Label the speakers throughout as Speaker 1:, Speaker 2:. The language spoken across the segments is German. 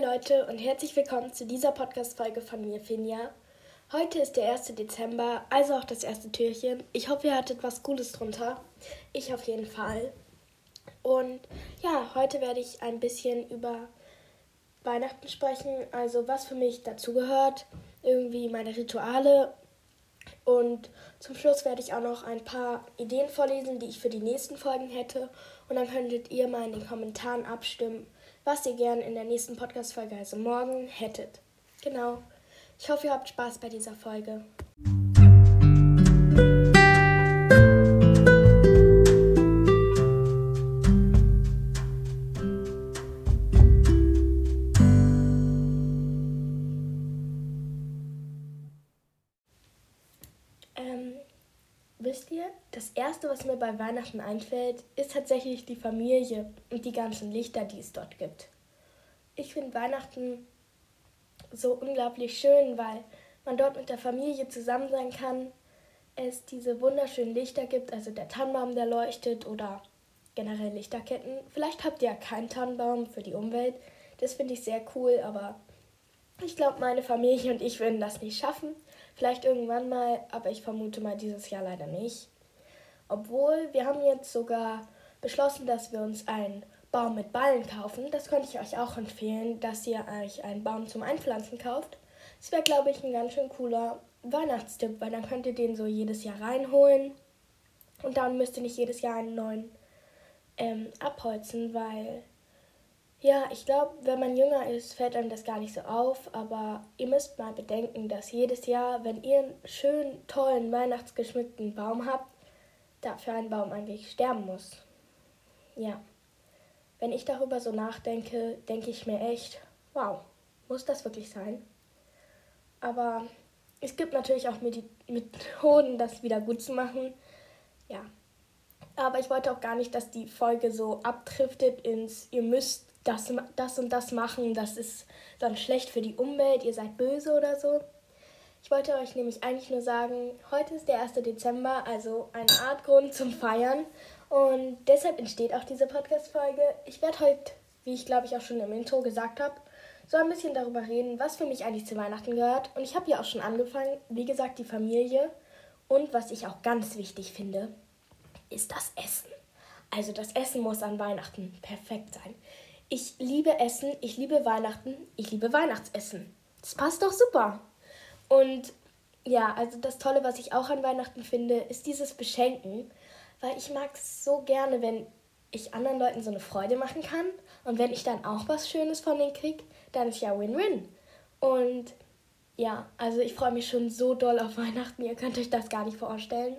Speaker 1: Leute und herzlich willkommen zu dieser Podcast-Folge von mir, Finja. Heute ist der 1. Dezember, also auch das erste Türchen. Ich hoffe, ihr hattet was Cooles drunter. Ich auf jeden Fall. Und ja, heute werde ich ein bisschen über Weihnachten sprechen, also was für mich dazugehört, irgendwie meine Rituale. Und zum Schluss werde ich auch noch ein paar Ideen vorlesen, die ich für die nächsten Folgen hätte. Und dann könntet ihr mal in den Kommentaren abstimmen, was ihr gerne in der nächsten Podcast-Folge, also morgen, hättet. Genau. Ich hoffe, ihr habt Spaß bei dieser Folge. Wisst ihr, das Erste, was mir bei Weihnachten einfällt, ist tatsächlich die Familie und die ganzen Lichter, die es dort gibt. Ich finde Weihnachten so unglaublich schön, weil man dort mit der Familie zusammen sein kann, es diese wunderschönen Lichter gibt, also der Tannenbaum, der leuchtet oder generell Lichterketten. Vielleicht habt ihr ja keinen Tannenbaum für die Umwelt, das finde ich sehr cool, aber ich glaube, meine Familie und ich würden das nicht schaffen. Vielleicht irgendwann mal, aber ich vermute mal dieses Jahr leider nicht. Obwohl, wir haben jetzt sogar beschlossen, dass wir uns einen Baum mit Ballen kaufen. Das könnte ich euch auch empfehlen, dass ihr euch einen Baum zum Einpflanzen kauft. Das wäre, glaube ich, ein ganz schön cooler Weihnachtstipp, weil dann könnt ihr den so jedes Jahr reinholen. Und dann müsst ihr nicht jedes Jahr einen neuen ähm, abholzen, weil ja, ich glaube, wenn man jünger ist, fällt einem das gar nicht so auf, aber ihr müsst mal bedenken, dass jedes Jahr, wenn ihr einen schönen, tollen, weihnachtsgeschmückten Baum habt, dafür ein Baum eigentlich sterben muss. Ja. Wenn ich darüber so nachdenke, denke ich mir echt, wow, muss das wirklich sein? Aber es gibt natürlich auch Methoden, das wieder gut zu machen. Ja. Aber ich wollte auch gar nicht, dass die Folge so abdriftet ins, ihr müsst das, das und das machen, das ist dann schlecht für die Umwelt, ihr seid böse oder so. Ich wollte euch nämlich eigentlich nur sagen, heute ist der 1. Dezember, also eine Art Grund zum Feiern. Und deshalb entsteht auch diese Podcast-Folge. Ich werde heute, wie ich glaube ich auch schon im Intro gesagt habe, so ein bisschen darüber reden, was für mich eigentlich zu Weihnachten gehört. Und ich habe ja auch schon angefangen, wie gesagt, die Familie. Und was ich auch ganz wichtig finde, ist das Essen. Also das Essen muss an Weihnachten perfekt sein. Ich liebe Essen, ich liebe Weihnachten, ich liebe Weihnachtsessen. Das passt doch super. Und ja, also das Tolle, was ich auch an Weihnachten finde, ist dieses Beschenken, weil ich mag es so gerne, wenn ich anderen Leuten so eine Freude machen kann und wenn ich dann auch was Schönes von denen kriege, dann ist ja Win-Win. Und ja, also ich freue mich schon so doll auf Weihnachten, ihr könnt euch das gar nicht vorstellen.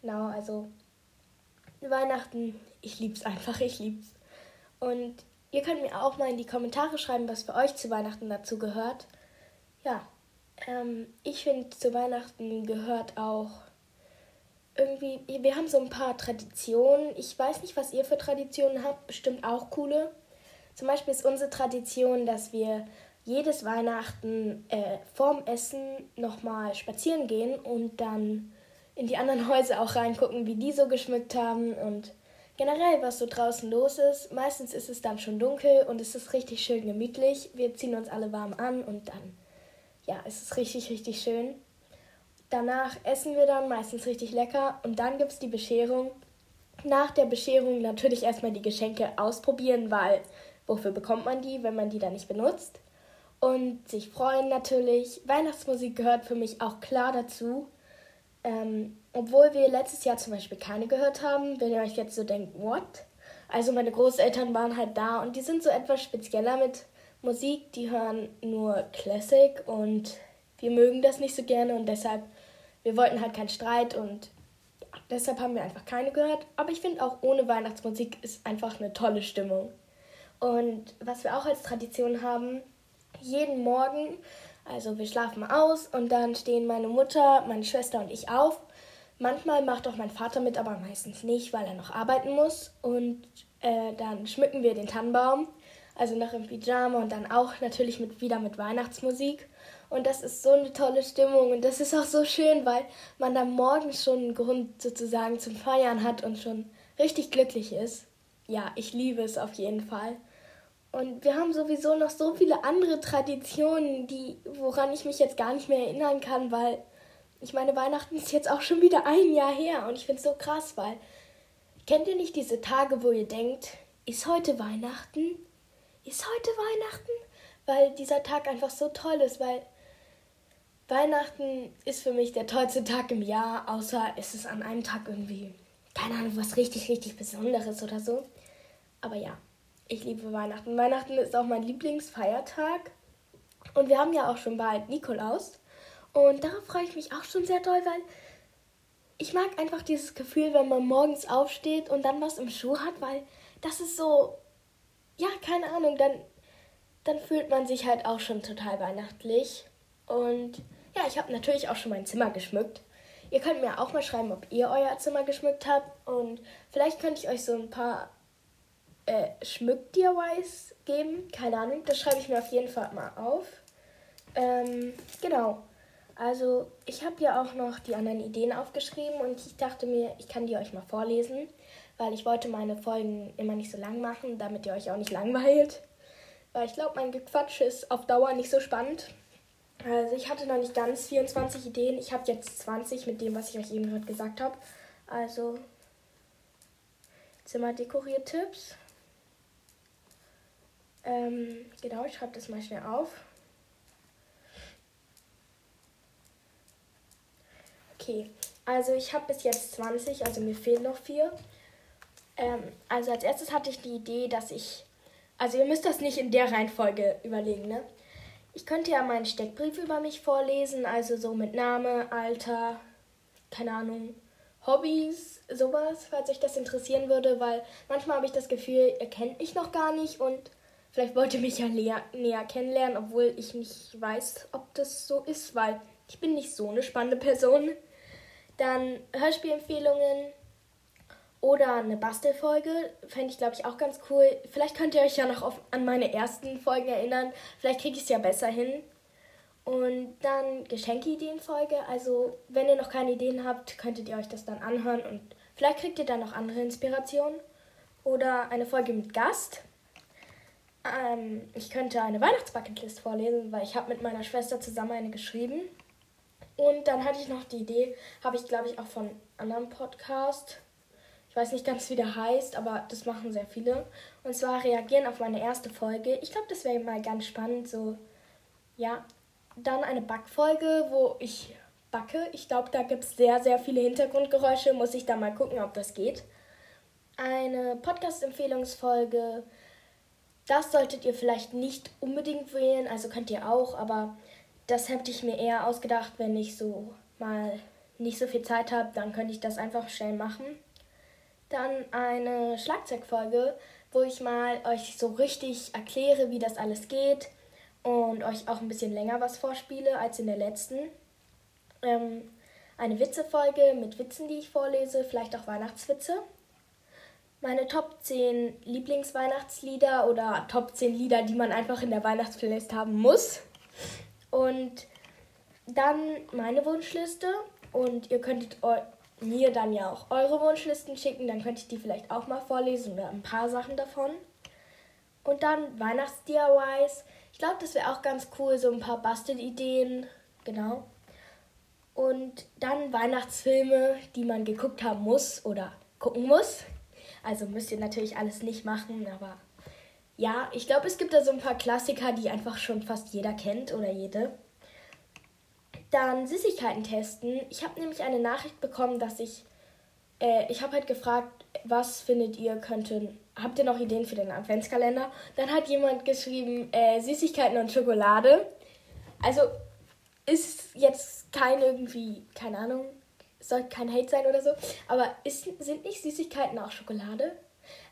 Speaker 1: Genau, also Weihnachten, ich lieb's einfach, ich lieb's. Und ihr könnt mir auch mal in die Kommentare schreiben, was für euch zu Weihnachten dazu gehört. Ja, ähm, ich finde, zu Weihnachten gehört auch irgendwie, wir haben so ein paar Traditionen. Ich weiß nicht, was ihr für Traditionen habt, bestimmt auch coole. Zum Beispiel ist unsere Tradition, dass wir jedes Weihnachten äh, vorm Essen nochmal spazieren gehen und dann in die anderen Häuser auch reingucken, wie die so geschmückt haben und generell, was so draußen los ist. Meistens ist es dann schon dunkel und es ist richtig schön gemütlich. Wir ziehen uns alle warm an und dann, ja, es ist richtig, richtig schön. Danach essen wir dann meistens richtig lecker und dann gibt es die Bescherung. Nach der Bescherung natürlich erstmal die Geschenke ausprobieren, weil wofür bekommt man die, wenn man die dann nicht benutzt? Und sich freuen natürlich. Weihnachtsmusik gehört für mich auch klar dazu. Ähm, obwohl wir letztes Jahr zum Beispiel keine gehört haben, wenn ihr euch jetzt so denkt, what? Also meine Großeltern waren halt da und die sind so etwas spezieller mit Musik, die hören nur Classic und wir mögen das nicht so gerne und deshalb, wir wollten halt keinen Streit und deshalb haben wir einfach keine gehört. Aber ich finde auch ohne Weihnachtsmusik ist einfach eine tolle Stimmung. Und was wir auch als Tradition haben, jeden Morgen also wir schlafen aus und dann stehen meine Mutter, meine Schwester und ich auf. Manchmal macht auch mein Vater mit, aber meistens nicht, weil er noch arbeiten muss. Und äh, dann schmücken wir den Tannenbaum, also noch im Pyjama und dann auch natürlich mit, wieder mit Weihnachtsmusik. Und das ist so eine tolle Stimmung und das ist auch so schön, weil man dann morgens schon einen Grund sozusagen zum Feiern hat und schon richtig glücklich ist. Ja, ich liebe es auf jeden Fall. Und wir haben sowieso noch so viele andere Traditionen, die, woran ich mich jetzt gar nicht mehr erinnern kann, weil ich meine, Weihnachten ist jetzt auch schon wieder ein Jahr her und ich finde es so krass, weil kennt ihr nicht diese Tage, wo ihr denkt, ist heute Weihnachten? Ist heute Weihnachten? Weil dieser Tag einfach so toll ist, weil Weihnachten ist für mich der tollste Tag im Jahr, außer es ist an einem Tag irgendwie, keine Ahnung, was richtig, richtig Besonderes oder so. Aber ja, ich liebe Weihnachten. Weihnachten ist auch mein Lieblingsfeiertag. Und wir haben ja auch schon bald Nikolaus. Und darauf freue ich mich auch schon sehr doll, weil ich mag einfach dieses Gefühl, wenn man morgens aufsteht und dann was im Schuh hat, weil das ist so, ja, keine Ahnung, dann, dann fühlt man sich halt auch schon total weihnachtlich. Und ja, ich habe natürlich auch schon mein Zimmer geschmückt. Ihr könnt mir auch mal schreiben, ob ihr euer Zimmer geschmückt habt. Und vielleicht könnte ich euch so ein paar äh, Schmück-DIYs geben. Keine Ahnung, das schreibe ich mir auf jeden Fall mal auf. Ähm, genau. Also ich habe ja auch noch die anderen Ideen aufgeschrieben und ich dachte mir, ich kann die euch mal vorlesen, weil ich wollte meine Folgen immer nicht so lang machen, damit ihr euch auch nicht langweilt. Weil ich glaube, mein Gequatsch ist auf Dauer nicht so spannend. Also ich hatte noch nicht ganz 24 Ideen. Ich habe jetzt 20 mit dem, was ich euch eben gerade gesagt habe. Also Zimmer dekoriert Tipps. Ähm, genau, ich schreibe das mal schnell auf. Okay, also ich habe bis jetzt 20, also mir fehlen noch vier. Ähm, also als erstes hatte ich die Idee, dass ich, also ihr müsst das nicht in der Reihenfolge überlegen, ne? Ich könnte ja meinen Steckbrief über mich vorlesen, also so mit Name, Alter, keine Ahnung, Hobbys, sowas, falls euch das interessieren würde, weil manchmal habe ich das Gefühl, ihr kennt mich noch gar nicht und vielleicht wollt ihr mich ja näher, näher kennenlernen, obwohl ich nicht weiß, ob das so ist, weil ich bin nicht so eine spannende Person. Dann Hörspielempfehlungen oder eine Bastelfolge. Fände ich, glaube ich, auch ganz cool. Vielleicht könnt ihr euch ja noch auf, an meine ersten Folgen erinnern. Vielleicht kriege ich es ja besser hin. Und dann Geschenkeideenfolge. Also, wenn ihr noch keine Ideen habt, könntet ihr euch das dann anhören und vielleicht kriegt ihr dann noch andere Inspirationen. Oder eine Folge mit Gast. Ähm, ich könnte eine Weihnachtsbucketlist vorlesen, weil ich habe mit meiner Schwester zusammen eine geschrieben. Und dann hatte ich noch die Idee, habe ich glaube ich auch von anderen Podcast. Ich weiß nicht ganz, wie der heißt, aber das machen sehr viele. Und zwar reagieren auf meine erste Folge. Ich glaube, das wäre mal ganz spannend. So, ja. Dann eine Backfolge, wo ich backe. Ich glaube, da gibt es sehr, sehr viele Hintergrundgeräusche. Muss ich da mal gucken, ob das geht. Eine Podcast-Empfehlungsfolge. Das solltet ihr vielleicht nicht unbedingt wählen, also könnt ihr auch, aber das hätte ich mir eher ausgedacht, wenn ich so mal nicht so viel Zeit habe, dann könnte ich das einfach schnell machen. Dann eine Schlagzeugfolge, wo ich mal euch so richtig erkläre, wie das alles geht und euch auch ein bisschen länger was vorspiele als in der letzten. Ähm, eine Witzefolge mit Witzen, die ich vorlese, vielleicht auch Weihnachtswitze. Meine Top 10 Lieblingsweihnachtslieder oder Top 10 Lieder, die man einfach in der Weihnachtsplaylist haben muss. Und dann meine Wunschliste. Und ihr könntet mir dann ja auch eure Wunschlisten schicken. Dann könnte ich die vielleicht auch mal vorlesen oder ein paar Sachen davon. Und dann Weihnachts-DIYs. Ich glaube, das wäre auch ganz cool. So ein paar Bastelideen. Genau. Und dann Weihnachtsfilme, die man geguckt haben muss oder gucken muss. Also müsst ihr natürlich alles nicht machen, aber ja, ich glaube, es gibt da so ein paar Klassiker, die einfach schon fast jeder kennt oder jede. Dann Süßigkeiten testen. Ich habe nämlich eine Nachricht bekommen, dass ich. Äh, ich habe halt gefragt, was findet ihr könnten. Habt ihr noch Ideen für den Adventskalender? Dann hat jemand geschrieben, äh, Süßigkeiten und Schokolade. Also ist jetzt kein irgendwie, keine Ahnung, soll kein Hate sein oder so. Aber ist, sind nicht Süßigkeiten auch Schokolade?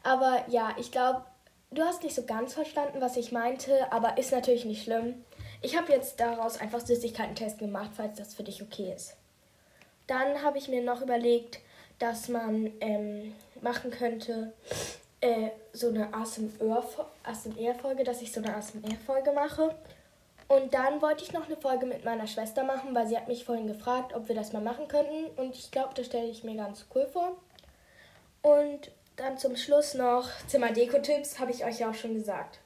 Speaker 1: Aber ja, ich glaube, Du hast nicht so ganz verstanden, was ich meinte, aber ist natürlich nicht schlimm. Ich habe jetzt daraus einfach Süßigkeiten-Test gemacht, falls das für dich okay ist. Dann habe ich mir noch überlegt, dass man ähm, machen könnte, äh, so eine ASMR-Folge, dass ich so eine ASMR-Folge mache. Und dann wollte ich noch eine Folge mit meiner Schwester machen, weil sie hat mich vorhin gefragt, ob wir das mal machen könnten. Und ich glaube, das stelle ich mir ganz cool vor. Und dann zum Schluss noch Zimmerdeko-Tipps, habe ich euch ja auch schon gesagt.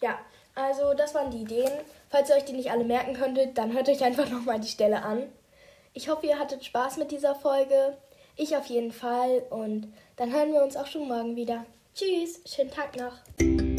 Speaker 1: Ja, also das waren die Ideen. Falls ihr euch die nicht alle merken könntet, dann hört euch einfach nochmal die Stelle an. Ich hoffe, ihr hattet Spaß mit dieser Folge. Ich auf jeden Fall. Und dann hören wir uns auch schon morgen wieder. Tschüss, schönen Tag noch.